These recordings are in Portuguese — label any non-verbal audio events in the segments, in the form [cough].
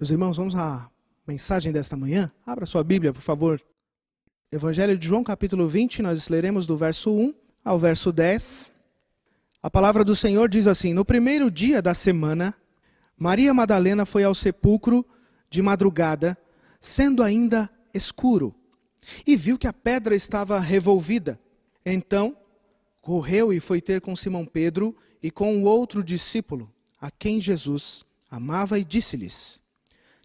Meus irmãos, vamos à mensagem desta manhã. Abra sua Bíblia, por favor. Evangelho de João, capítulo 20, nós leremos do verso 1 ao verso 10. A palavra do Senhor diz assim: No primeiro dia da semana, Maria Madalena foi ao sepulcro de madrugada, sendo ainda escuro, e viu que a pedra estava revolvida. Então, correu e foi ter com Simão Pedro e com o outro discípulo, a quem Jesus amava, e disse-lhes: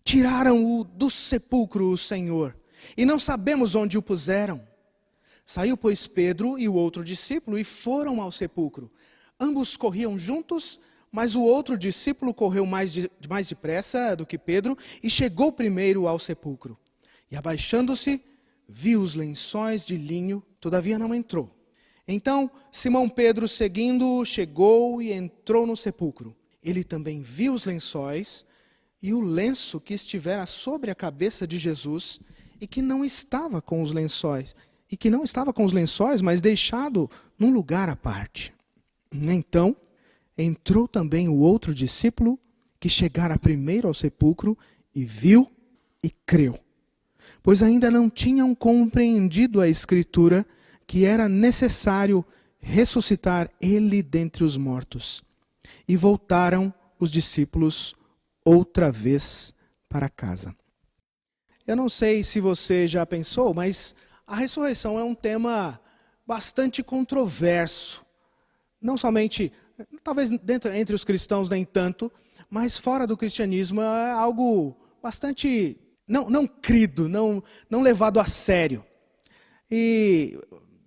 Tiraram-o do sepulcro o Senhor, e não sabemos onde o puseram. Saiu, pois, Pedro e o outro discípulo e foram ao sepulcro. Ambos corriam juntos, mas o outro discípulo correu mais, de, mais depressa do que Pedro e chegou primeiro ao sepulcro. E abaixando-se, viu os lençóis de linho, todavia não entrou. Então Simão Pedro, seguindo, chegou e entrou no sepulcro. Ele também viu os lençóis e o lenço que estivera sobre a cabeça de Jesus e que não estava com os lençóis, e que não estava com os lençóis, mas deixado num lugar à parte. Então entrou também o outro discípulo que chegara primeiro ao sepulcro e viu e creu. Pois ainda não tinham compreendido a escritura que era necessário ressuscitar ele dentre os mortos. E voltaram os discípulos outra vez para casa. Eu não sei se você já pensou, mas a ressurreição é um tema bastante controverso. Não somente, talvez dentro, entre os cristãos nem tanto, mas fora do cristianismo é algo bastante não, não crido, não, não levado a sério. E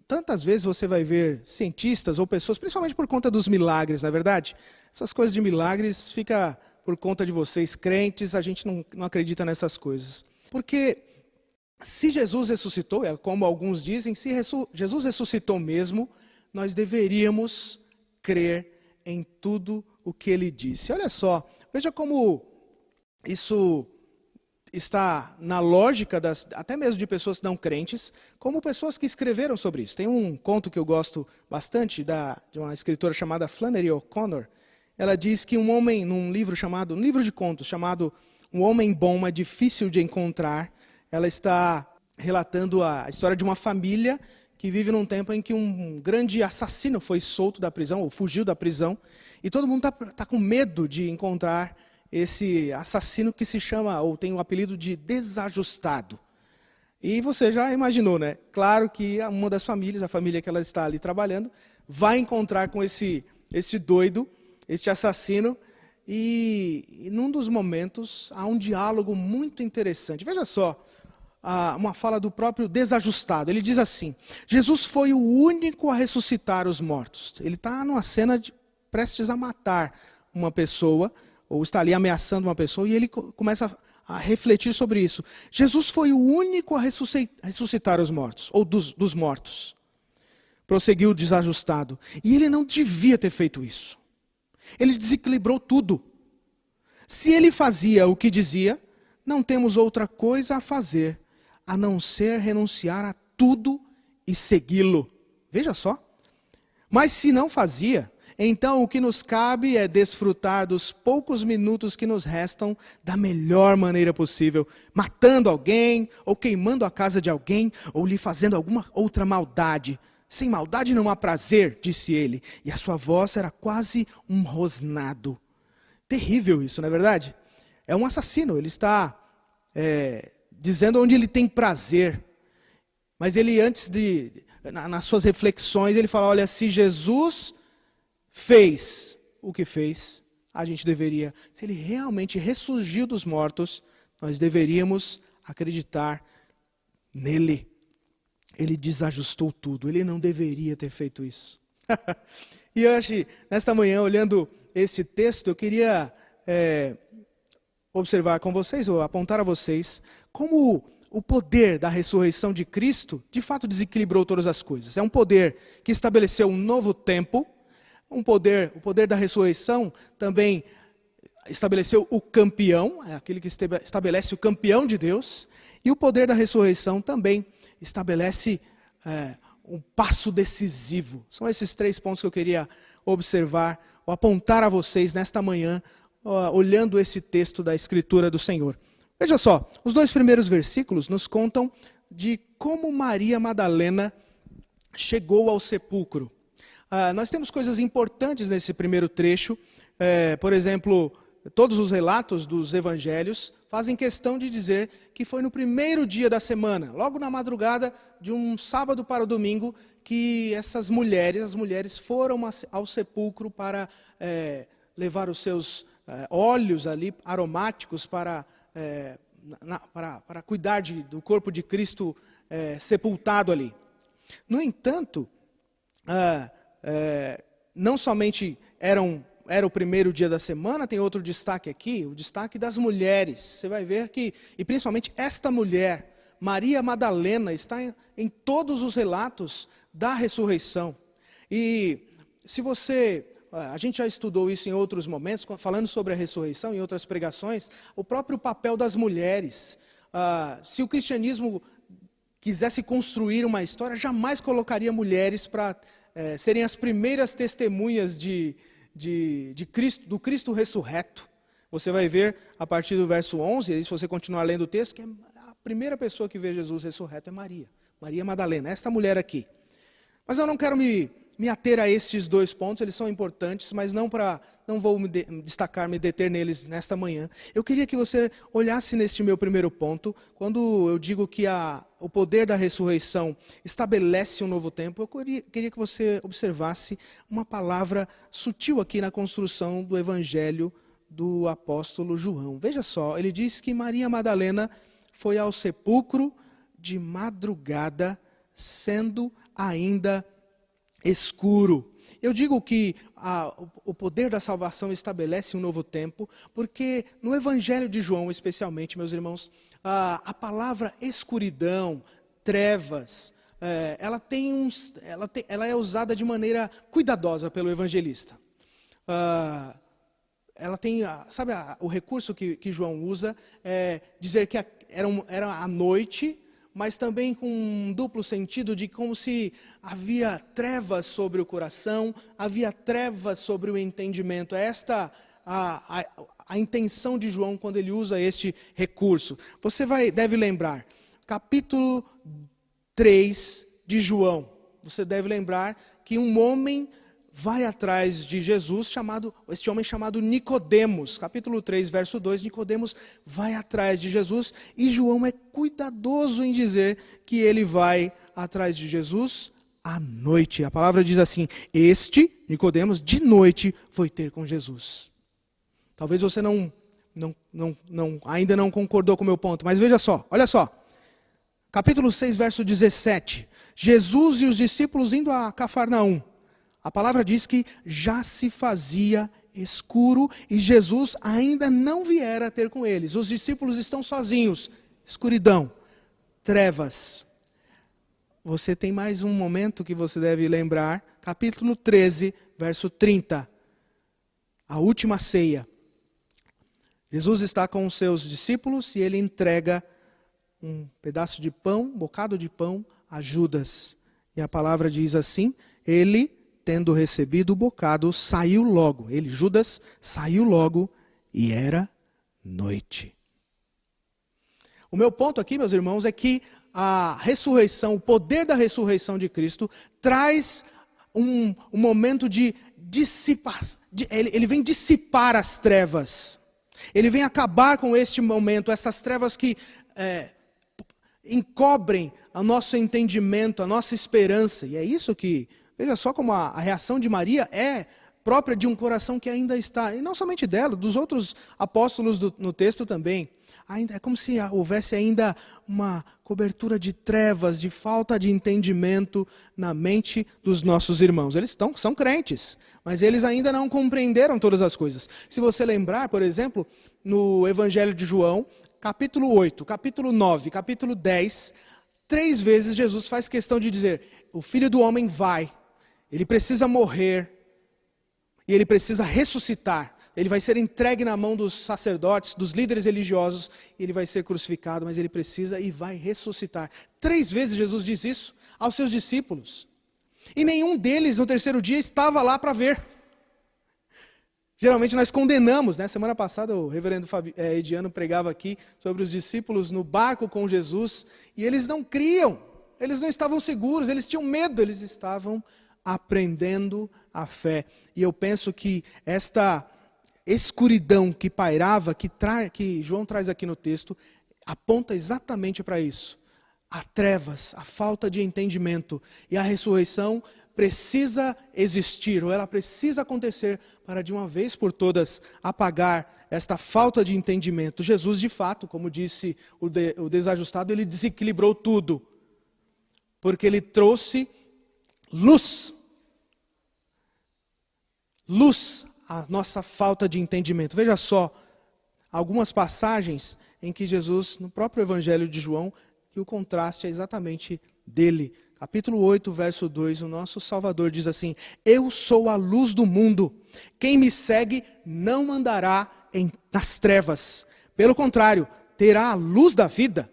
tantas vezes você vai ver cientistas ou pessoas, principalmente por conta dos milagres, na é verdade? Essas coisas de milagres fica por conta de vocês, crentes, a gente não, não acredita nessas coisas. Porque se Jesus ressuscitou, é como alguns dizem, se Jesus ressuscitou mesmo, nós deveríamos crer em tudo o que ele disse. Olha só, veja como isso está na lógica das, até mesmo de pessoas não crentes, como pessoas que escreveram sobre isso. Tem um conto que eu gosto bastante da, de uma escritora chamada Flannery O'Connor, ela diz que um homem, num livro chamado, um livro de contos chamado Um Homem Bom é Difícil de Encontrar, ela está relatando a história de uma família que vive num tempo em que um grande assassino foi solto da prisão, ou fugiu da prisão, e todo mundo está tá com medo de encontrar esse assassino que se chama, ou tem o apelido de desajustado. E você já imaginou, né? Claro que uma das famílias, a família que ela está ali trabalhando, vai encontrar com esse, esse doido este assassino, e, e num dos momentos há um diálogo muito interessante. Veja só, uma fala do próprio desajustado. Ele diz assim: Jesus foi o único a ressuscitar os mortos. Ele está numa cena de, prestes a matar uma pessoa, ou está ali ameaçando uma pessoa, e ele começa a refletir sobre isso. Jesus foi o único a ressuscitar os mortos, ou dos, dos mortos. Prosseguiu o desajustado. E ele não devia ter feito isso. Ele desequilibrou tudo. Se ele fazia o que dizia, não temos outra coisa a fazer a não ser renunciar a tudo e segui-lo. Veja só. Mas se não fazia, então o que nos cabe é desfrutar dos poucos minutos que nos restam da melhor maneira possível, matando alguém, ou queimando a casa de alguém, ou lhe fazendo alguma outra maldade sem maldade não há prazer, disse ele, e a sua voz era quase um rosnado. Terrível isso, não é verdade? É um assassino, ele está é, dizendo onde ele tem prazer. Mas ele, antes de, nas suas reflexões, ele fala: olha, se Jesus fez o que fez, a gente deveria, se ele realmente ressurgiu dos mortos, nós deveríamos acreditar nele ele desajustou tudo. Ele não deveria ter feito isso. [laughs] e hoje, nesta manhã, olhando esse texto, eu queria é, observar com vocês, ou apontar a vocês, como o poder da ressurreição de Cristo, de fato, desequilibrou todas as coisas. É um poder que estabeleceu um novo tempo, um poder, o poder da ressurreição também estabeleceu o campeão, é aquele que estabelece o campeão de Deus, e o poder da ressurreição também estabelece é, um passo decisivo. São esses três pontos que eu queria observar ou apontar a vocês nesta manhã, olhando esse texto da Escritura do Senhor. Veja só, os dois primeiros versículos nos contam de como Maria Madalena chegou ao sepulcro. Ah, nós temos coisas importantes nesse primeiro trecho, é, por exemplo, todos os relatos dos evangelhos fazem questão de dizer que foi no primeiro dia da semana, logo na madrugada de um sábado para o domingo, que essas mulheres, as mulheres foram ao sepulcro para é, levar os seus é, óleos ali aromáticos para, é, na, para, para cuidar de, do corpo de Cristo sepultado ali. No entanto, ah, não somente eram era o primeiro dia da semana, tem outro destaque aqui, o destaque das mulheres. Você vai ver que, e principalmente esta mulher, Maria Madalena, está em, em todos os relatos da ressurreição. E se você a gente já estudou isso em outros momentos, falando sobre a ressurreição em outras pregações, o próprio papel das mulheres. Ah, se o cristianismo quisesse construir uma história, jamais colocaria mulheres para é, serem as primeiras testemunhas de, de, de Cristo, do Cristo ressurreto. Você vai ver a partir do verso 11, e se você continuar lendo o texto, que é a primeira pessoa que vê Jesus ressurreto é Maria. Maria Madalena, esta mulher aqui. Mas eu não quero me me ater a estes dois pontos, eles são importantes, mas não para não vou me de, destacar, me deter neles nesta manhã. Eu queria que você olhasse neste meu primeiro ponto, quando eu digo que a, o poder da ressurreição estabelece um novo tempo, eu queria, queria que você observasse uma palavra sutil aqui na construção do evangelho do apóstolo João. Veja só, ele diz que Maria Madalena foi ao sepulcro de madrugada, sendo ainda escuro. Eu digo que a, o poder da salvação estabelece um novo tempo, porque no Evangelho de João, especialmente, meus irmãos, a, a palavra escuridão, trevas, é, ela, tem uns, ela, tem, ela, é usada de maneira cuidadosa pelo evangelista. Ela tem, sabe, o recurso que, que João usa é dizer que era, um, era a noite mas também com um duplo sentido de como se havia trevas sobre o coração, havia trevas sobre o entendimento. É esta a, a, a intenção de João quando ele usa este recurso. Você vai, deve lembrar, capítulo 3 de João. Você deve lembrar que um homem vai atrás de Jesus, chamado, este homem chamado Nicodemos, capítulo 3, verso 2, Nicodemos vai atrás de Jesus e João é cuidadoso em dizer que ele vai atrás de Jesus à noite. A palavra diz assim: "Este, Nicodemos, de noite foi ter com Jesus". Talvez você não não, não, não, ainda não concordou com o meu ponto, mas veja só, olha só. Capítulo 6, verso 17. Jesus e os discípulos indo a Cafarnaum. A palavra diz que já se fazia escuro e Jesus ainda não viera ter com eles. Os discípulos estão sozinhos, escuridão, trevas. Você tem mais um momento que você deve lembrar, capítulo 13, verso 30. A última ceia. Jesus está com os seus discípulos e ele entrega um pedaço de pão, um bocado de pão a Judas. E a palavra diz assim: ele tendo recebido o bocado, saiu logo. Ele, Judas, saiu logo e era noite. O meu ponto aqui, meus irmãos, é que a ressurreição, o poder da ressurreição de Cristo, traz um, um momento de dissipar. De, ele, ele vem dissipar as trevas. Ele vem acabar com este momento, essas trevas que é, encobrem o nosso entendimento, a nossa esperança. E é isso que Veja só como a, a reação de Maria é própria de um coração que ainda está, e não somente dela, dos outros apóstolos do, no texto também. Ainda, é como se houvesse ainda uma cobertura de trevas, de falta de entendimento na mente dos nossos irmãos. Eles estão, são crentes, mas eles ainda não compreenderam todas as coisas. Se você lembrar, por exemplo, no Evangelho de João, capítulo 8, capítulo 9, capítulo 10, três vezes Jesus faz questão de dizer: o filho do homem vai ele precisa morrer e ele precisa ressuscitar. Ele vai ser entregue na mão dos sacerdotes, dos líderes religiosos, e ele vai ser crucificado, mas ele precisa e vai ressuscitar. Três vezes Jesus diz isso aos seus discípulos. E nenhum deles no terceiro dia estava lá para ver. Geralmente nós condenamos, né? Semana passada o reverendo Fabi, é, Ediano pregava aqui sobre os discípulos no barco com Jesus e eles não criam, eles não estavam seguros, eles tinham medo, eles estavam aprendendo a fé. E eu penso que esta escuridão que pairava, que, tra... que João traz aqui no texto, aponta exatamente para isso. A trevas, a falta de entendimento e a ressurreição precisa existir, ou ela precisa acontecer para de uma vez por todas apagar esta falta de entendimento. Jesus, de fato, como disse o, de, o desajustado, ele desequilibrou tudo, porque ele trouxe luz. Luz à nossa falta de entendimento. Veja só, algumas passagens em que Jesus, no próprio Evangelho de João, que o contraste é exatamente dele capítulo 8, verso 2, o nosso Salvador diz assim: Eu sou a luz do mundo. Quem me segue não andará em, nas trevas. Pelo contrário, terá a luz da vida.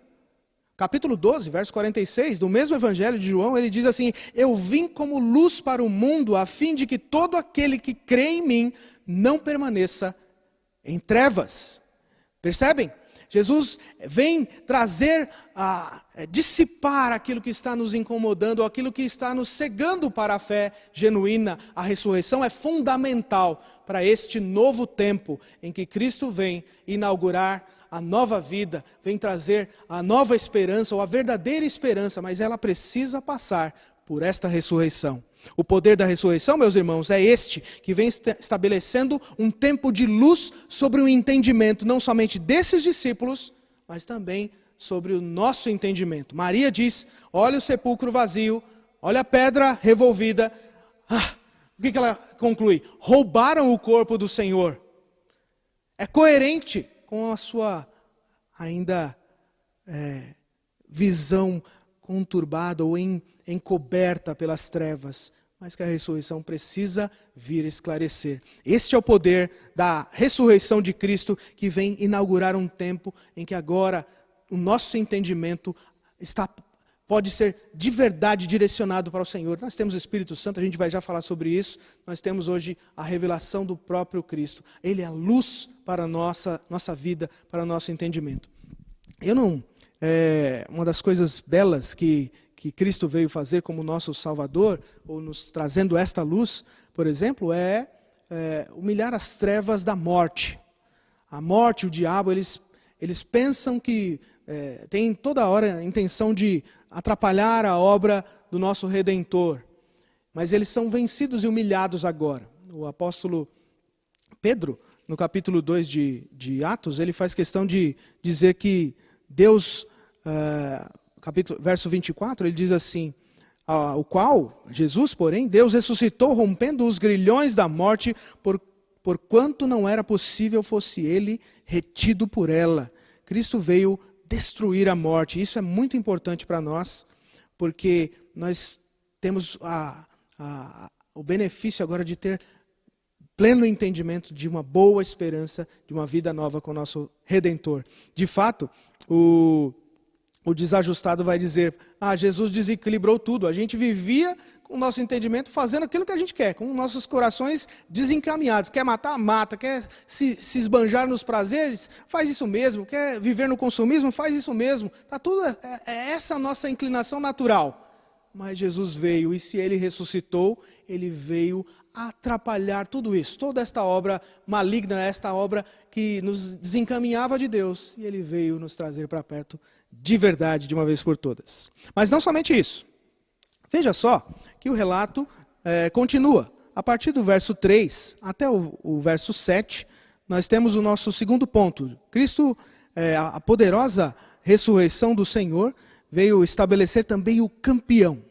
Capítulo 12, verso 46, do mesmo Evangelho de João, ele diz assim: Eu vim como luz para o mundo, a fim de que todo aquele que crê em mim não permaneça em trevas. Percebem? Jesus vem trazer, a, é, dissipar aquilo que está nos incomodando, aquilo que está nos cegando para a fé genuína. A ressurreição é fundamental para este novo tempo em que Cristo vem inaugurar a nova vida, vem trazer a nova esperança, ou a verdadeira esperança, mas ela precisa passar por esta ressurreição. O poder da ressurreição, meus irmãos, é este, que vem estabelecendo um tempo de luz sobre o entendimento, não somente desses discípulos, mas também sobre o nosso entendimento. Maria diz: olha o sepulcro vazio, olha a pedra revolvida. Ah, o que, que ela conclui? Roubaram o corpo do Senhor. É coerente com a sua ainda é, visão conturbada ou encoberta pelas trevas, mas que a ressurreição precisa vir esclarecer. Este é o poder da ressurreição de Cristo que vem inaugurar um tempo em que agora o nosso entendimento está pode ser de verdade direcionado para o Senhor. Nós temos o Espírito Santo, a gente vai já falar sobre isso. Nós temos hoje a revelação do próprio Cristo. Ele é a luz para a nossa, nossa vida, para o nosso entendimento. Eu não. É, uma das coisas belas que que Cristo veio fazer como nosso Salvador, ou nos trazendo esta luz, por exemplo, é, é humilhar as trevas da morte. A morte, o diabo, eles, eles pensam que é, tem toda hora a intenção de atrapalhar a obra do nosso Redentor. Mas eles são vencidos e humilhados agora. O apóstolo Pedro, no capítulo 2 de, de Atos, ele faz questão de dizer que Deus. Uh, capítulo, verso 24, ele diz assim: o qual, Jesus, porém, Deus ressuscitou, rompendo os grilhões da morte, por, porquanto não era possível fosse ele retido por ela. Cristo veio destruir a morte. Isso é muito importante para nós, porque nós temos a, a, o benefício agora de ter pleno entendimento de uma boa esperança, de uma vida nova com o nosso Redentor. De fato, o o desajustado vai dizer: Ah, Jesus desequilibrou tudo. A gente vivia com o nosso entendimento fazendo aquilo que a gente quer, com nossos corações desencaminhados. Quer matar? Mata. Quer se, se esbanjar nos prazeres? Faz isso mesmo. Quer viver no consumismo? Faz isso mesmo. Tá tudo, é, é essa a nossa inclinação natural. Mas Jesus veio, e se ele ressuscitou, ele veio atrapalhar tudo isso, toda esta obra maligna, esta obra que nos desencaminhava de Deus, e ele veio nos trazer para perto de verdade, de uma vez por todas. Mas não somente isso. Veja só que o relato é, continua. A partir do verso 3 até o, o, verso 7, nós temos o nosso segundo ponto. Cristo, é, a poderosa ressurreição do Senhor, veio estabelecer também o campeão.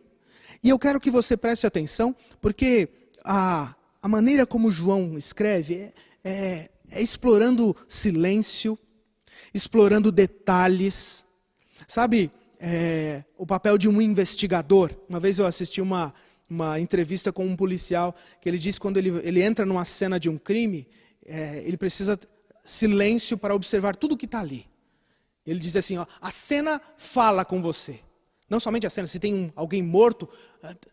E eu quero que você preste atenção, porque a, a maneira como João escreve é, é, é explorando silêncio, explorando detalhes, Sabe é, o papel de um investigador? Uma vez eu assisti uma, uma entrevista com um policial que ele disse que quando ele, ele entra numa cena de um crime, é, ele precisa silêncio para observar tudo que está ali. Ele diz assim: ó, a cena fala com você. Não somente a cena, se tem um, alguém morto,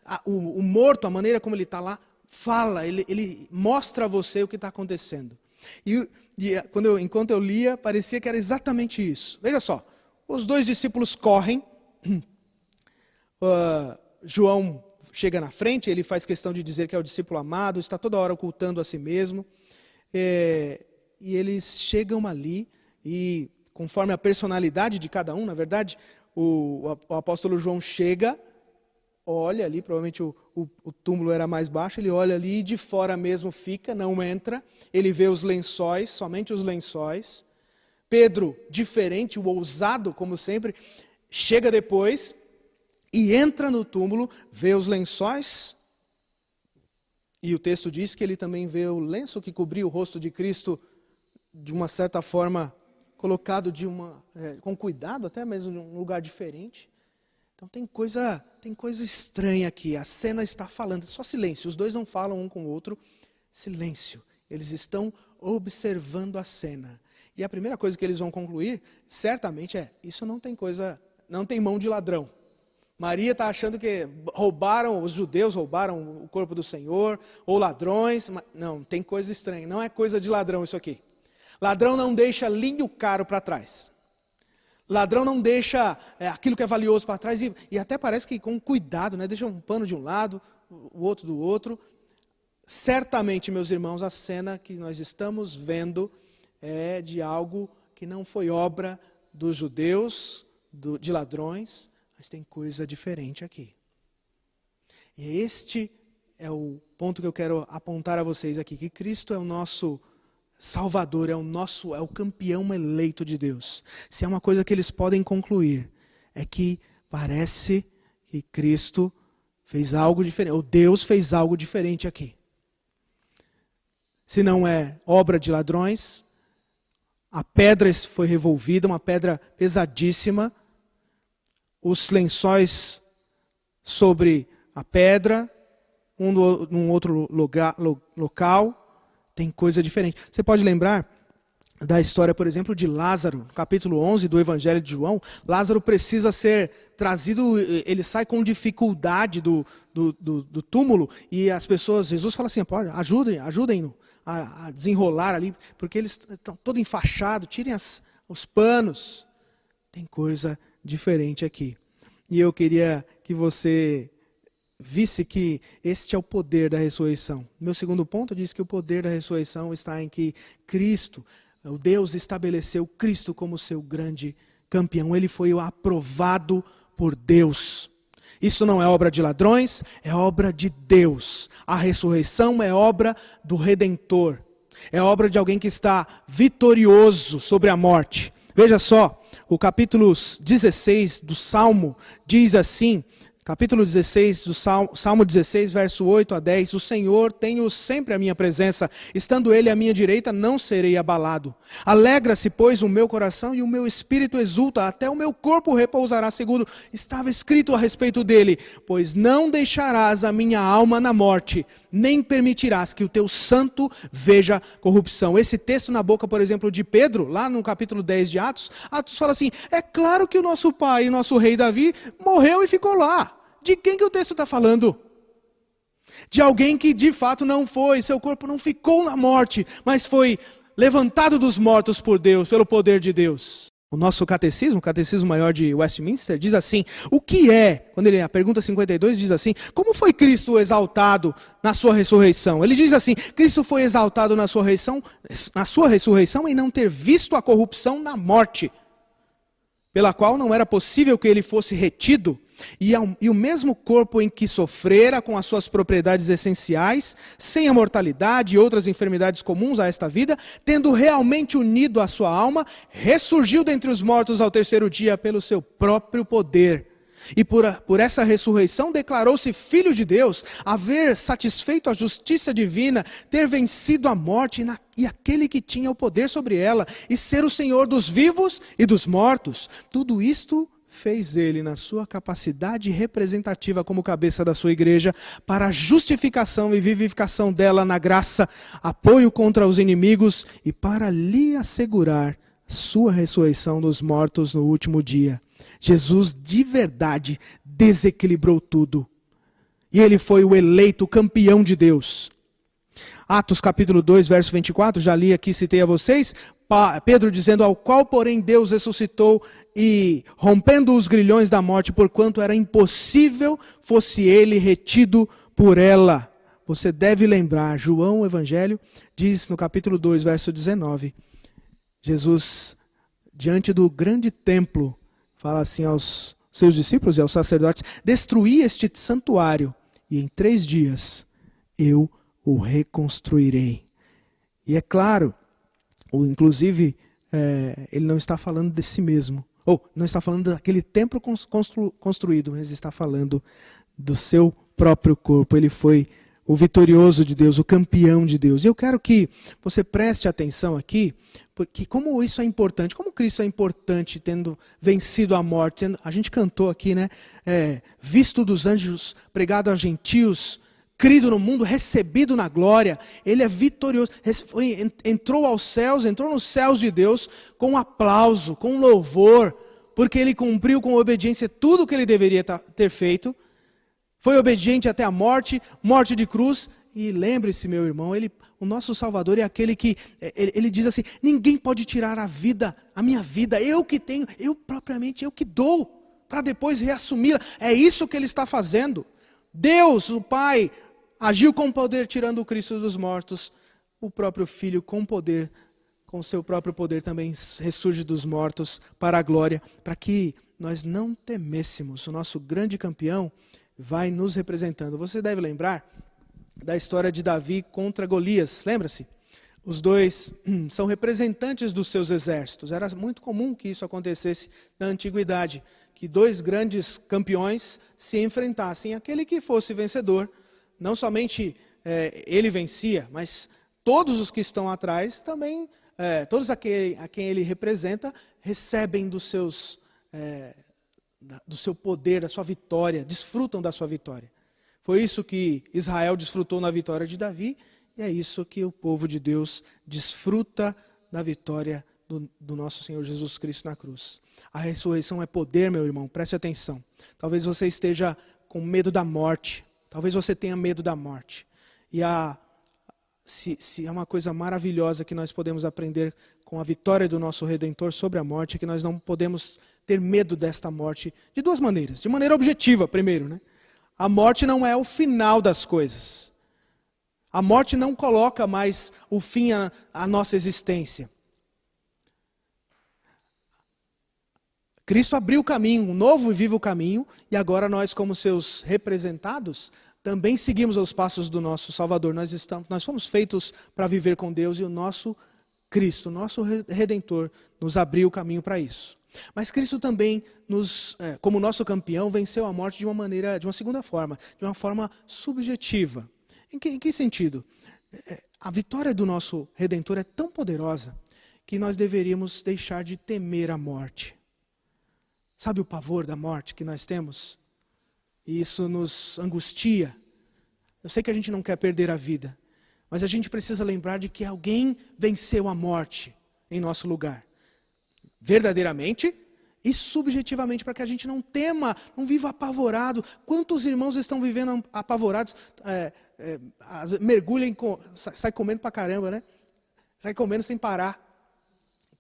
a, o, o morto, a maneira como ele está lá, fala, ele, ele mostra a você o que está acontecendo. E, e quando eu, enquanto eu lia, parecia que era exatamente isso. Veja só, os dois discípulos correm, uh, [clears throat] João chega na frente, ele faz questão de dizer que é o discípulo amado, está toda hora ocultando a si mesmo. É, e eles chegam ali e, conforme a personalidade de cada um, na verdade, o, o apóstolo João chega, olha ali, provavelmente o, o, o, túmulo era mais baixo, ele olha ali e de fora mesmo fica, não entra. Ele vê os lençóis, somente os lençóis. Pedro, diferente, o ousado, como sempre, chega depois e entra no túmulo, vê os lençóis. E o texto diz que ele também vê o lenço que cobria o rosto de Cristo de uma certa forma colocado de uma, é, com cuidado, até mesmo em um lugar diferente. Então tem coisa, tem coisa estranha aqui. A cena está falando, só silêncio. Os dois não falam um com o outro. Silêncio. Eles estão observando a cena. E a primeira coisa que eles vão concluir, certamente é: isso não tem coisa, não tem mão de ladrão. Maria está achando que roubaram, os judeus roubaram o corpo do Senhor, ou ladrões. Não, tem coisa estranha. Não é coisa de ladrão isso aqui. Ladrão não deixa linho caro para trás. Ladrão não deixa é, aquilo que é valioso para trás e, e, até parece que com cuidado, né? deixa um pano de um lado, o outro do outro. Certamente, meus irmãos, a cena que nós estamos vendo é de algo que não foi obra dos judeus, do, de ladrões, mas tem coisa diferente aqui. E este é o ponto que eu quero apontar a vocês aqui, que Cristo é o nosso Salvador, é o nosso, é o campeão eleito de Deus. Se é uma coisa que eles podem concluir, é que parece que Cristo fez algo diferente, ou Deus fez algo diferente aqui. Se não é obra de ladrões, a pedra foi revolvida, uma pedra pesadíssima, os lençóis sobre a pedra, um num outro lugar, local, tem coisa diferente. Você pode lembrar da história, por exemplo, de Lázaro, capítulo 11 do Evangelho de João. Lázaro precisa ser trazido, ele sai com dificuldade do, do, do, do túmulo, e as pessoas, Jesus fala assim: ajudem, ajudem-no a, a, desenrolar ali, porque eles estão todo enfaixados, tirem as, os panos. Tem coisa diferente aqui. E eu queria que você visse que este é o poder da ressurreição. Meu segundo ponto diz que o poder da ressurreição está em que Cristo, o Deus estabeleceu Cristo como seu grande campeão. Ele foi o aprovado por Deus. Isso não é obra de ladrões, é obra de Deus. A ressurreição é obra do redentor. É obra de alguém que está vitorioso sobre a morte. Veja só, o capítulo 16 do Salmo diz assim: capítulo 16, do Salmo, Salmo 16, verso 8 a 10, o Senhor tenho sempre a minha presença, estando Ele à minha direita, não serei abalado. Alegra-se, pois, o meu coração e o meu espírito exulta, até o meu corpo repousará seguro. Estava escrito a respeito dele, pois não deixarás a minha alma na morte, nem permitirás que o teu santo veja corrupção. Esse texto na boca, por exemplo, de Pedro, lá no capítulo 10 de Atos, Atos fala assim: é claro que o nosso pai e nosso rei Davi morreu e ficou lá. De quem que o texto está falando? De alguém que de fato não foi, seu corpo não ficou na morte, mas foi levantado dos mortos por Deus, pelo poder de Deus. O nosso catecismo, o catecismo maior de Westminster, diz assim: o que é, quando ele, a pergunta 52 diz assim: como foi Cristo exaltado na sua ressurreição? Ele diz assim: Cristo foi exaltado na sua ressurreição, na sua ressurreição em não ter visto a corrupção na morte, pela qual não era possível que ele fosse retido e, ao, e, o mesmo corpo em que sofrera com as suas propriedades essenciais, sem a mortalidade e outras enfermidades comuns a esta vida, tendo realmente unido a sua alma, ressurgiu dentre os mortos ao terceiro dia pelo seu próprio poder. E por, por essa ressurreição declarou-se filho de Deus, haver satisfeito a justiça divina, ter vencido a morte e, na, e aquele que tinha o poder sobre ela, e ser o Senhor dos vivos e dos mortos. Tudo isto fez ele na sua capacidade representativa como cabeça da sua igreja para a justificação e vivificação dela na graça, apoio contra os inimigos e para lhe assegurar sua ressurreição dos mortos no último dia. Jesus de verdade desequilibrou tudo. E ele foi o eleito campeão de Deus. Atos capítulo 2, verso 24, já li aqui, citei a vocês. Pedro dizendo: Ao qual, porém, Deus ressuscitou e rompendo os grilhões da morte, porquanto era impossível fosse ele retido por ela. Você deve lembrar, João, o Evangelho, diz no capítulo 2, verso 19: Jesus, diante do grande templo, fala assim aos seus discípulos e aos sacerdotes: Destruí este santuário, e em três dias eu o reconstruirei. E é claro, ou inclusive, é, ele não está falando de si mesmo, ou não está falando daquele templo constru, construído, mas está falando do seu próprio corpo. Ele foi o vitorioso de Deus, o campeão de Deus. E eu quero que você preste atenção aqui, porque como isso é importante, como Cristo é importante tendo vencido a morte. A gente cantou aqui, né? É, visto dos anjos, pregado a gentios, crido no mundo, recebido na glória, ele é vitorioso. Entrou aos céus, entrou nos céus de Deus com aplauso, com louvor, porque ele cumpriu com obediência tudo o que ele deveria ter feito. Foi obediente até a morte, morte de cruz. E lembre-se, meu irmão, ele, o nosso Salvador é aquele que ele, ele diz assim: ninguém pode tirar a vida, a minha vida, eu que tenho, eu propriamente, eu que dou, para depois reassumi-la. É isso que ele está fazendo. Deus, o Pai, agiu com poder tirando o Cristo dos mortos, o próprio Filho com poder, com seu próprio poder também ressurge dos mortos para a glória, para que nós não temêssemos. O nosso grande campeão vai nos representando. Você deve lembrar da história de Davi contra Golias, lembra-se? Os dois são representantes dos seus exércitos. Era muito comum que isso acontecesse na antiguidade, que dois grandes campeões se enfrentassem. Aquele que fosse vencedor não somente é, ele vencia, mas todos os que estão atrás também, é, todos a quem, a quem, ele representa, recebem dos seus, é, do seu poder, da sua vitória, desfrutam da sua vitória. Foi isso que Israel desfrutou na vitória de Davi, e é isso que o povo de Deus desfruta da vitória do, do, nosso Senhor Jesus Cristo na cruz. A ressurreição é poder, meu irmão, preste atenção. Talvez você esteja com medo da morte, Talvez você tenha medo da morte. E a, se, se é uma coisa maravilhosa que nós podemos aprender com a vitória do nosso Redentor sobre a morte, é que nós não podemos ter medo desta morte de duas maneiras. De maneira objetiva, primeiro. Né? A morte não é o final das coisas. A morte não coloca mais o fim à, à nossa existência. Cristo abriu o caminho, um novo e vivo caminho, e agora nós, como seus representados, também seguimos os passos do nosso Salvador. Nós, estamos, nós fomos feitos para viver com Deus e o nosso Cristo, nosso Redentor, nos abriu o caminho para isso. Mas Cristo também, nos, é, como nosso campeão, venceu a morte de uma maneira, de uma segunda forma, de uma forma subjetiva. Em que, em que sentido? É, a vitória do nosso Redentor é tão poderosa que nós deveríamos deixar de temer a morte. Sabe o pavor da morte que nós temos? E isso nos angustia. Eu sei que a gente não quer perder a vida, mas a gente precisa lembrar de que alguém venceu a morte em nosso lugar. Verdadeiramente e subjetivamente, para que a gente não tema, não viva apavorado. Quantos irmãos estão vivendo apavorados? É, é, sai, comendo para caramba, né? Sai comendo sem parar.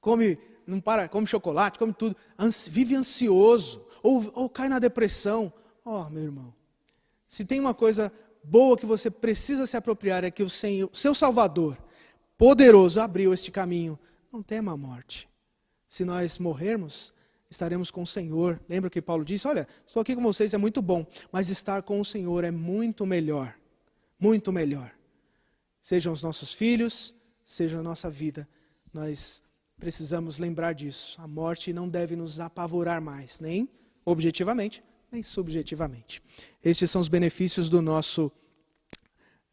Come não para, come chocolate, come tudo, ansi, vive ansioso, ou, ou cai na depressão. Ó, oh, meu irmão, se tem uma coisa boa que você precisa se apropriar é que o Senhor, seu Salvador, poderoso, abriu este caminho. Não tema a morte. Se nós morrermos, estaremos com o Senhor. Lembra que Paulo disse: Olha, estou aqui com vocês, é muito bom, mas estar com o Senhor é muito melhor. Muito melhor. Sejam os nossos filhos, seja a nossa vida. Nós precisamos lembrar disso. A morte não deve nos apavorar mais, nem objetivamente, nem subjetivamente. Estes são os benefícios do nosso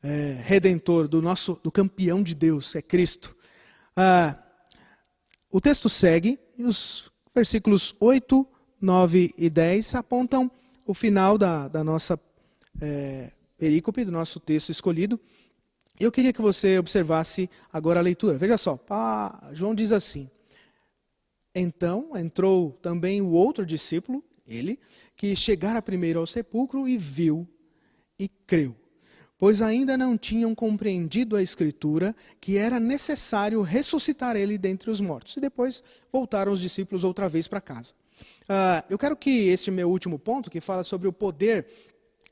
é, redentor, do nosso do campeão de Deus, é Cristo. Ah, o texto segue e os versículos 8, 9 e 10 apontam o final da, da nossa é, perícope, do nosso texto escolhido. Eu queria que você observasse agora a leitura. Veja só, João diz assim: Então entrou também o outro discípulo, ele, que chegara primeiro ao sepulcro e viu, e creu, pois ainda não tinham compreendido a Escritura que era necessário ressuscitar ele dentre os mortos. E depois voltaram os discípulos outra vez para casa. Uh, eu quero que este meu último ponto, que fala sobre o poder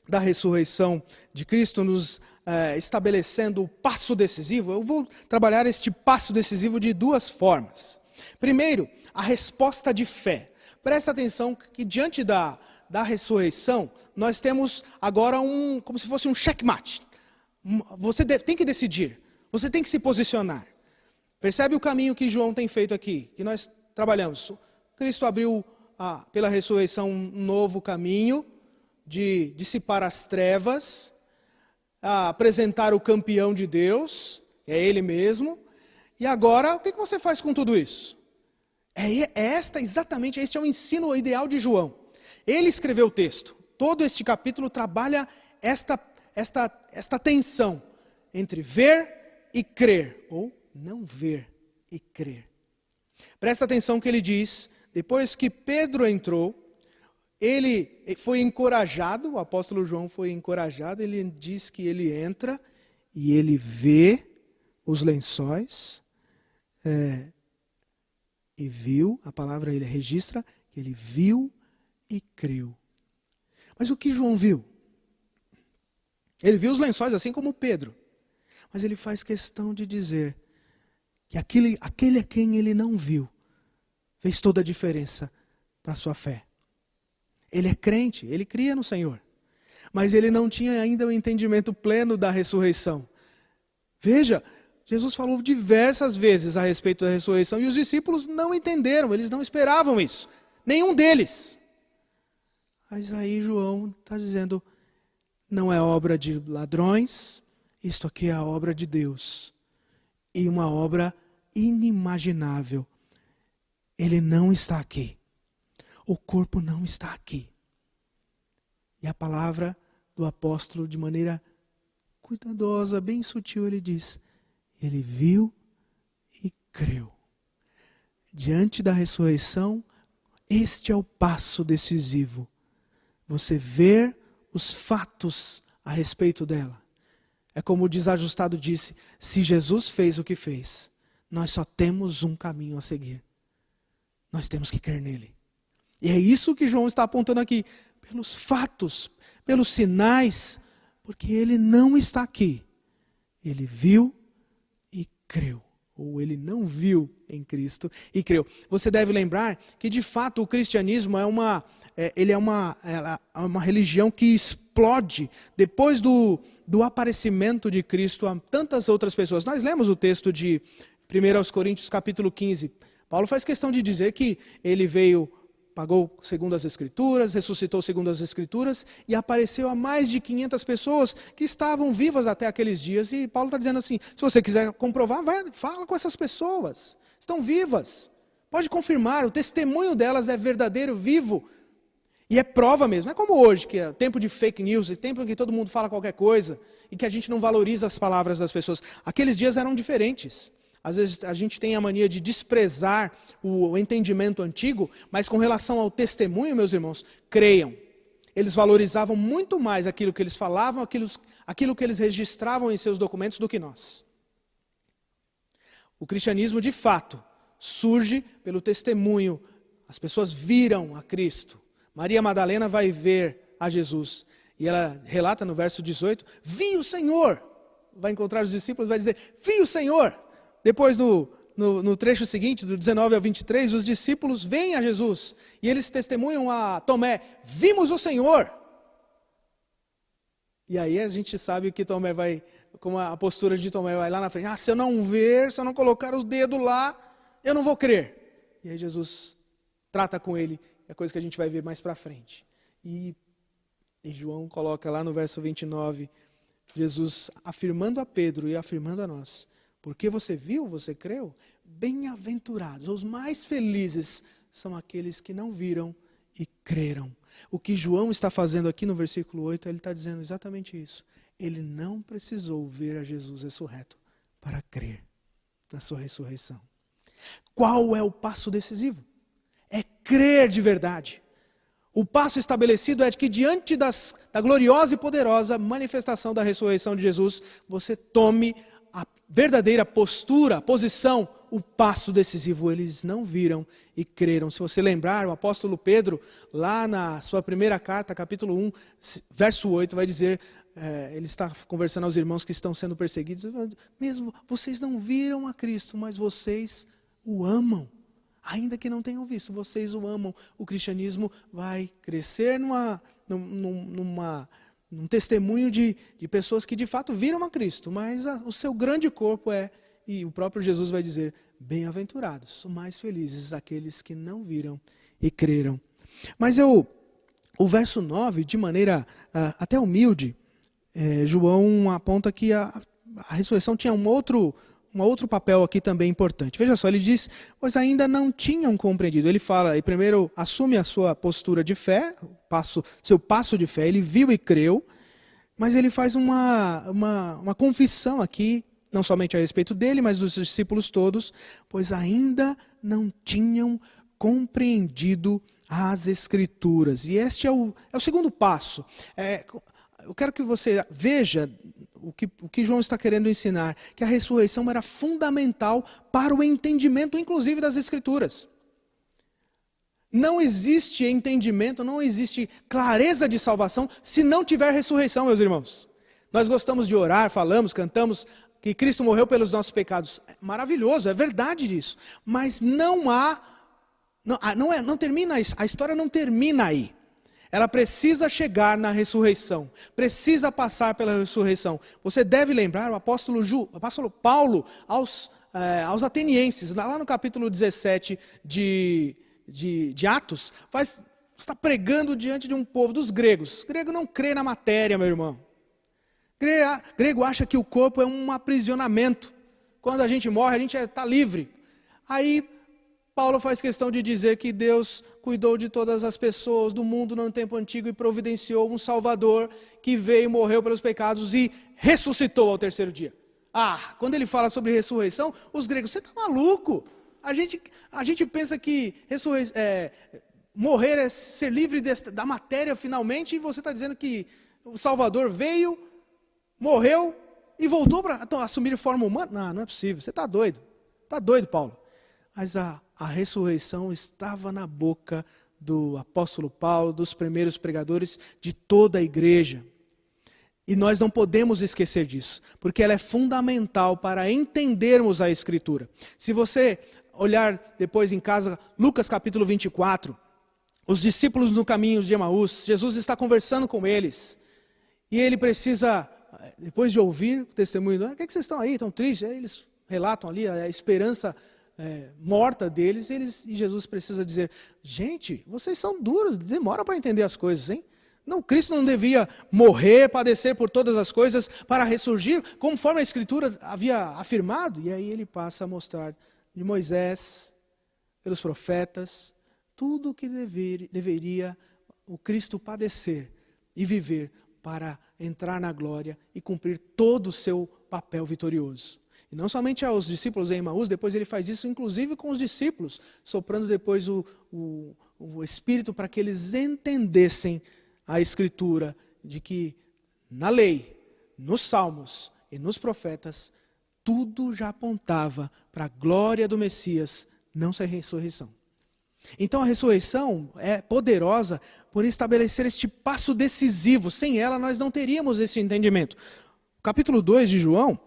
da ressurreição de Cristo, nos uh, estabelecendo o passo decisivo, eu vou trabalhar este passo decisivo de duas formas. Primeiro, a resposta de fé. Presta atenção que diante da, da ressurreição, nós temos agora um, como se fosse um checkmate. Você tem que decidir, você tem que se posicionar. Percebe o caminho que João tem feito aqui, que nós trabalhamos. Cristo abriu ah, pela ressurreição um novo caminho de dissipar as trevas, ah, apresentar o campeão de Deus, é Ele mesmo. E agora, o que você faz com tudo isso? É, é esta exatamente, este é o ensino ideal de João. Ele escreveu o texto. Todo este capítulo trabalha esta, esta, esta tensão entre ver e crer, ou não ver e crer. Presta atenção que ele diz, depois que Pedro entrou, ele foi encorajado, o apóstolo João foi encorajado, ele diz que ele entra e ele vê os lençóis, é, e viu, a palavra ele registra, que ele viu e creu. Mas o que João viu? Ele viu os lençóis assim como Pedro. Mas ele faz questão de dizer que aquele, aquele a quem ele não viu fez toda a diferença para a sua fé. Ele é crente, ele cria no Senhor. Mas ele não tinha ainda o entendimento pleno da ressurreição. Veja, Jesus falou diversas vezes a respeito da ressurreição e os discípulos não entenderam, eles não esperavam isso. Nenhum deles. Mas aí João está dizendo: não é obra de ladrões, isto aqui é a obra de Deus. E uma obra inimaginável. Ele não está aqui. O corpo não está aqui. E a palavra do apóstolo, de maneira cuidadosa, bem sutil, ele diz: ele viu e creu. Diante da ressurreição, este é o passo decisivo você ver os fatos a respeito dela. É como o desajustado disse: se Jesus fez o que fez, nós só temos um caminho a seguir. Nós temos que crer nele. E é isso que João está apontando aqui, pelos fatos, pelos sinais, porque ele não está aqui. Ele viu e creu ou ele não viu em Cristo e creu. Você deve lembrar que de fato o cristianismo é uma é, ele é uma, é uma religião que explode depois do, do aparecimento de Cristo a tantas outras pessoas. Nós lemos o texto de 1 Coríntios capítulo 15. Paulo faz questão de dizer que ele veio, pagou segundo as Escrituras, ressuscitou segundo as Escrituras e apareceu a mais de 500 pessoas que estavam vivas até aqueles dias. E Paulo está dizendo assim: se você quiser comprovar, vai, fala com essas pessoas, estão vivas. Pode confirmar, o testemunho delas é verdadeiro, vivo. E é prova mesmo. Não é como hoje, que é tempo de fake news, é tempo em que todo mundo fala qualquer coisa e que a gente não valoriza as palavras das pessoas. Aqueles dias eram diferentes. Às vezes a gente tem a mania de desprezar o entendimento antigo, mas com relação ao testemunho, meus irmãos, creiam. Eles valorizavam muito mais aquilo que eles falavam, aquilo, aquilo que eles registravam em seus documentos do que nós. O cristianismo, de fato, surge pelo testemunho. As pessoas viram a Cristo. Maria Madalena vai ver a Jesus. E ela relata no verso 18: Vi o Senhor. Vai encontrar os discípulos, vai dizer: Vi o Senhor. Depois, no, no, no, trecho seguinte, do 19 ao 23, os discípulos vêm a Jesus e eles testemunham a Tomé: Vimos o Senhor. E aí a gente sabe que Tomé vai, como a postura de Tomé vai lá na frente: Ah, se eu não ver, se eu não colocar os dedos lá, eu não vou crer. E aí Jesus trata com ele é coisa que a gente vai ver mais para frente. E, e João coloca lá no verso 29, Jesus afirmando a Pedro e afirmando a nós: Porque você viu, você creu? Bem-aventurados, os mais felizes são aqueles que não viram e creram. O que João está fazendo aqui no versículo 8, ele está dizendo exatamente isso. Ele não precisou ver a Jesus ressurreto para crer na sua ressurreição. Qual é o passo decisivo? é crer de verdade. O passo estabelecido é de que, diante das, da gloriosa e poderosa manifestação da ressurreição de Jesus, você tome a verdadeira postura, posição, o passo decisivo. Eles não viram e creram. Se você lembrar, o apóstolo Pedro, lá na sua primeira carta, capítulo 1, verso 8, vai dizer: é, ele está conversando aos irmãos que estão sendo perseguidos, mesmo vocês não viram a Cristo, mas vocês o amam. Ainda que não tenham visto, vocês o amam. O cristianismo vai crescer numa, numa, num testemunho de, de pessoas que de fato viram a Cristo, mas a, o seu grande corpo é, e o próprio Jesus vai dizer: bem-aventurados, mais felizes aqueles que não viram e creram. Mas eu, o verso 9, de maneira uh, até humilde, é, João aponta que a, a ressurreição tinha um outro, um outro papel aqui também importante. Veja só, ele diz, pois ainda não tinham compreendido. Ele fala, e primeiro assume a sua postura de fé, passo, seu passo de fé, ele viu e creu, mas ele faz uma, uma, uma confissão aqui, não somente a respeito dele, mas dos discípulos todos, pois ainda não tinham compreendido as Escrituras. E este é o, é o segundo passo. É, eu quero que você veja o que, o que João está querendo ensinar, que a ressurreição era fundamental para o entendimento, inclusive, das Escrituras. Não existe entendimento, não existe clareza de salvação se não tiver ressurreição, meus irmãos. Nós gostamos de orar, falamos, cantamos que Cristo morreu pelos nossos pecados. É maravilhoso, é verdade disso. Mas não há, não, ah, não, é, não termina isso, a história não termina aí. Ela precisa chegar na ressurreição, precisa passar pela ressurreição. Você deve lembrar o apóstolo, Ju, o apóstolo Paulo aos, eh, aos atenienses, lá no capítulo 17 de, de, de Atos, faz, está pregando diante de um povo dos gregos. O grego não crê na matéria, meu irmão. Grego acha que o corpo é um aprisionamento. Quando a gente morre, a gente está livre. Aí Paulo faz questão de dizer que Deus cuidou de todas as pessoas do mundo no tempo antigo e providenciou um Salvador que veio, morreu pelos pecados e ressuscitou ao terceiro dia. Ah, quando ele fala sobre ressurreição, os gregos, você está maluco? A gente, a gente pensa que é, morrer é ser livre da matéria finalmente, e você está dizendo que o Salvador veio, morreu e voltou para assumir forma humana? Não, não é possível, você está doido. Está doido, Paulo. Mas a, a ressurreição estava na boca do apóstolo Paulo, dos primeiros pregadores de toda a igreja. E nós não podemos esquecer disso, porque ela é fundamental para entendermos a Escritura. Se você olhar depois em casa, Lucas capítulo 24, os discípulos no caminho de Emaús, Jesus está conversando com eles, e ele precisa, depois de ouvir o testemunho, o que, é que vocês estão aí, estão tristes? Eles relatam ali a esperança é, morta deles, eles, e Jesus precisa dizer: gente, vocês são duros, demora para entender as coisas, hein? Não, Cristo não devia morrer, padecer por todas as coisas para ressurgir, conforme a Escritura havia afirmado. E aí ele passa a mostrar de Moisés, pelos profetas, tudo o que dever, deveria o Cristo padecer e viver para entrar na glória e cumprir todo o seu papel vitorioso. E não somente aos discípulos em Emaús, depois ele faz isso inclusive com os discípulos, soprando depois o, o, o Espírito para que eles entendessem a Escritura de que na lei, nos salmos e nos profetas, tudo já apontava para a glória do Messias, não ser ressurreição. Então a ressurreição é poderosa por estabelecer este passo decisivo. Sem ela, nós não teríamos esse entendimento. O capítulo 2 de João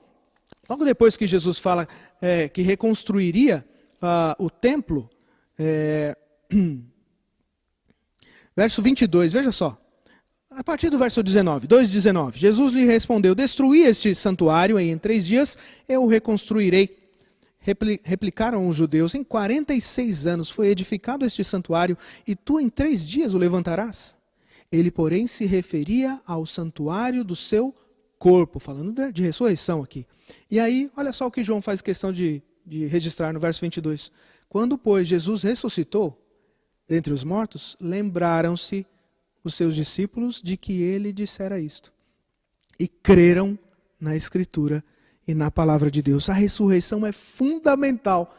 Logo depois que Jesus fala é, que reconstruiria uh, o templo, é, [clears throat] verso 22, veja só. A partir do verso 19, 2,19, Jesus lhe respondeu: Destruí este santuário e em três dias eu o reconstruirei. Replicaram os judeus: Em 46 anos foi edificado este santuário e tu em três dias o levantarás? Ele, porém, se referia ao santuário do seu corpo, falando de, ressurreição aqui. E aí, olha só o que João faz questão de, de registrar no verso 22. Quando, pois, Jesus ressuscitou dentre os mortos, lembraram-se os seus discípulos de que ele dissera isto. E creram na Escritura e na palavra de Deus. A ressurreição é fundamental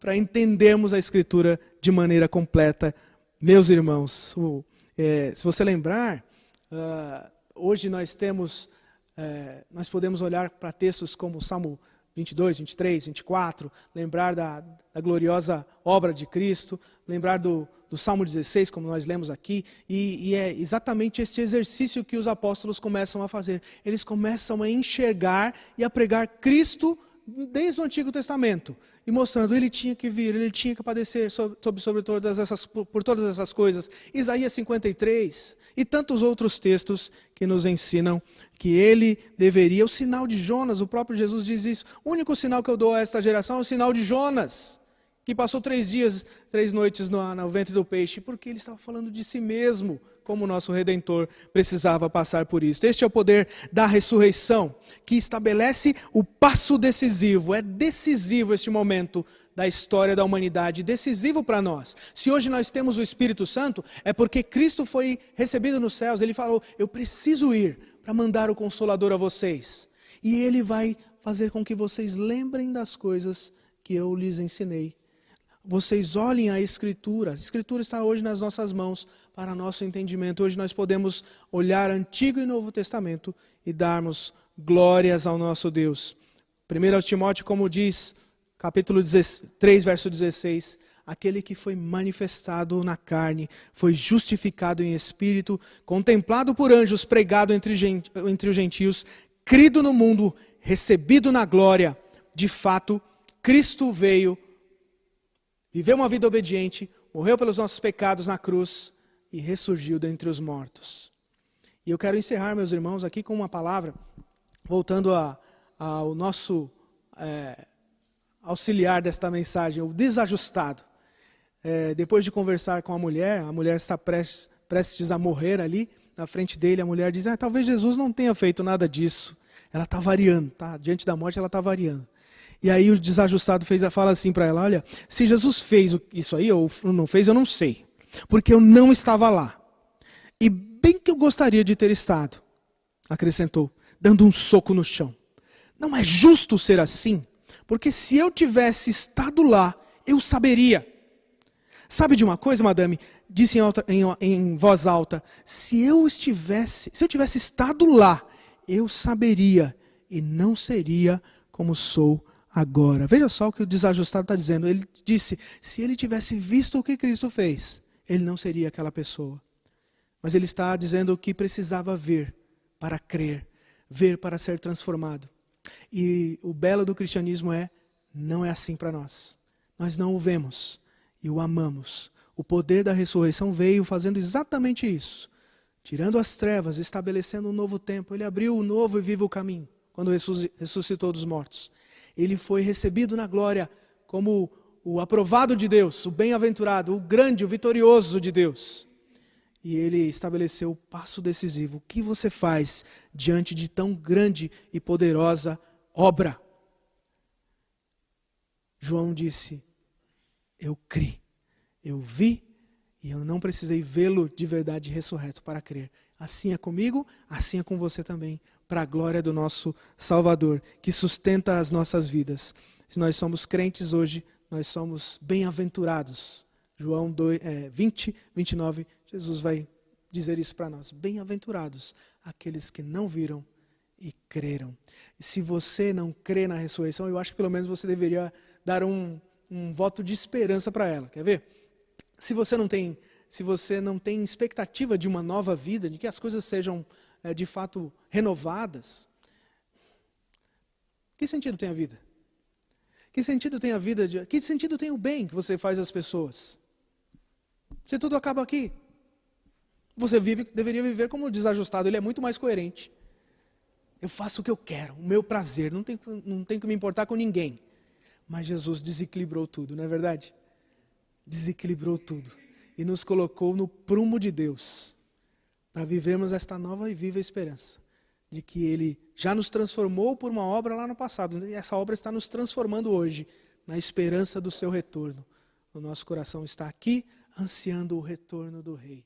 para entendermos a Escritura de maneira completa. Meus irmãos, o, É, se você lembrar, uh, hoje nós temos, é, nós podemos olhar para textos como Salmo 22, 23, 24, lembrar da, da gloriosa obra de Cristo, lembrar do, do Salmo 16, como nós lemos aqui, e, e, é exatamente este exercício que os apóstolos começam a fazer. Eles começam a enxergar e a pregar Cristo desde o Antigo Testamento e mostrando ele tinha que vir, ele tinha que padecer sobre, sobre todas essas, por todas essas coisas. Isaías 53 e tantos outros textos que nos ensinam que ele deveria. O sinal de Jonas, o próprio Jesus diz isso. O único sinal que eu dou a esta geração é o sinal de Jonas, que passou três dias, três noites no, no ventre do peixe, porque ele estava falando de si mesmo como nosso redentor precisava passar por isso. Este é o poder da ressurreição, que estabelece o passo decisivo. É decisivo este momento da história da humanidade, decisivo para nós. Se hoje nós temos o Espírito Santo, é porque Cristo foi recebido nos céus. Ele falou: Eu preciso ir para mandar o Consolador a vocês. E ele vai fazer com que vocês lembrem das coisas que eu lhes ensinei. Vocês olhem a Escritura. A Escritura está hoje nas nossas mãos para nosso entendimento. Hoje nós podemos olhar Antigo e Novo Testamento e darmos glórias ao nosso Deus. 1 Timóteo, como diz, capítulo 3, verso 16: aquele que foi manifestado na carne, foi justificado em espírito, contemplado por anjos, pregado entre, entre os gentios, crido no mundo, recebido na glória. De fato, Cristo veio, viveu uma vida obediente, morreu pelos nossos pecados na cruz, e ressurgiu dentre os mortos. E eu quero encerrar, meus irmãos, aqui com uma palavra, voltando a, ao nosso é, auxiliar desta mensagem, o desajustado. É, depois de conversar com a mulher, a mulher está prestes, prestes a morrer ali, na frente dele, a mulher diz: ah, talvez Jesus não tenha feito nada disso. Ela está variando, tá? Diante da morte, ela está variando. E aí o desajustado fez, fala assim para ela: olha, se Jesus fez isso aí ou não fez, eu não sei porque eu não estava lá. E bem que eu gostaria de ter estado, acrescentou, dando um soco no chão. Não é justo ser assim, porque se eu tivesse estado lá, eu saberia. Sabe de uma coisa, madame? Disse em, em, em voz alta: se eu estivesse, se eu tivesse estado lá, eu saberia e não seria como sou agora. Veja só o que o desajustado está dizendo. Ele disse: se ele tivesse visto o que Cristo fez, ele não seria aquela pessoa. Mas ele está dizendo que precisava ver para crer, ver para ser transformado. E o belo do cristianismo é: não é assim para nós. Nós não o vemos e o amamos. O poder da ressurreição veio fazendo exatamente isso. Tirando as trevas, estabelecendo um novo tempo. Ele abriu o novo e vivo caminho quando ressuscitou dos mortos. Ele foi recebido na glória como o aprovado de Deus, o bem-aventurado, o grande, o vitorioso de Deus. E ele estabeleceu o passo decisivo. O que você faz diante de tão grande e poderosa obra? João disse: Eu criei, eu vi e eu não precisei vê-lo de verdade ressurreto para crer. Assim é comigo, assim é com você também, para a glória do nosso Salvador, que sustenta as nossas vidas. Se nós somos crentes hoje, nós somos bem-aventurados. João 2, é, 20, 29, Jesus vai dizer isso para nós. Bem-aventurados aqueles que não viram e creram. E se você não crê na ressurreição, eu acho que pelo menos você deveria dar um, um voto de esperança para ela. Quer ver? Se você não tem, se você não tem expectativa de uma nova vida, de que as coisas sejam é, de fato renovadas, que sentido tem a vida? Que sentido tem a vida? De, que sentido tem o bem que você faz às pessoas? Se tudo acaba aqui, você vive, deveria viver como desajustado. Ele é muito mais coerente. Eu faço o que eu quero, o meu prazer. Não tenho, não tenho que me importar com ninguém. Mas Jesus desequilibrou tudo, não é verdade? Desequilibrou tudo e nos colocou no prumo de Deus para vivermos esta nova e viva esperança de que Ele já nos transformou por uma obra lá no passado. E essa obra está nos transformando hoje, na esperança do seu retorno. O nosso coração está aqui, ansiando o retorno do Rei.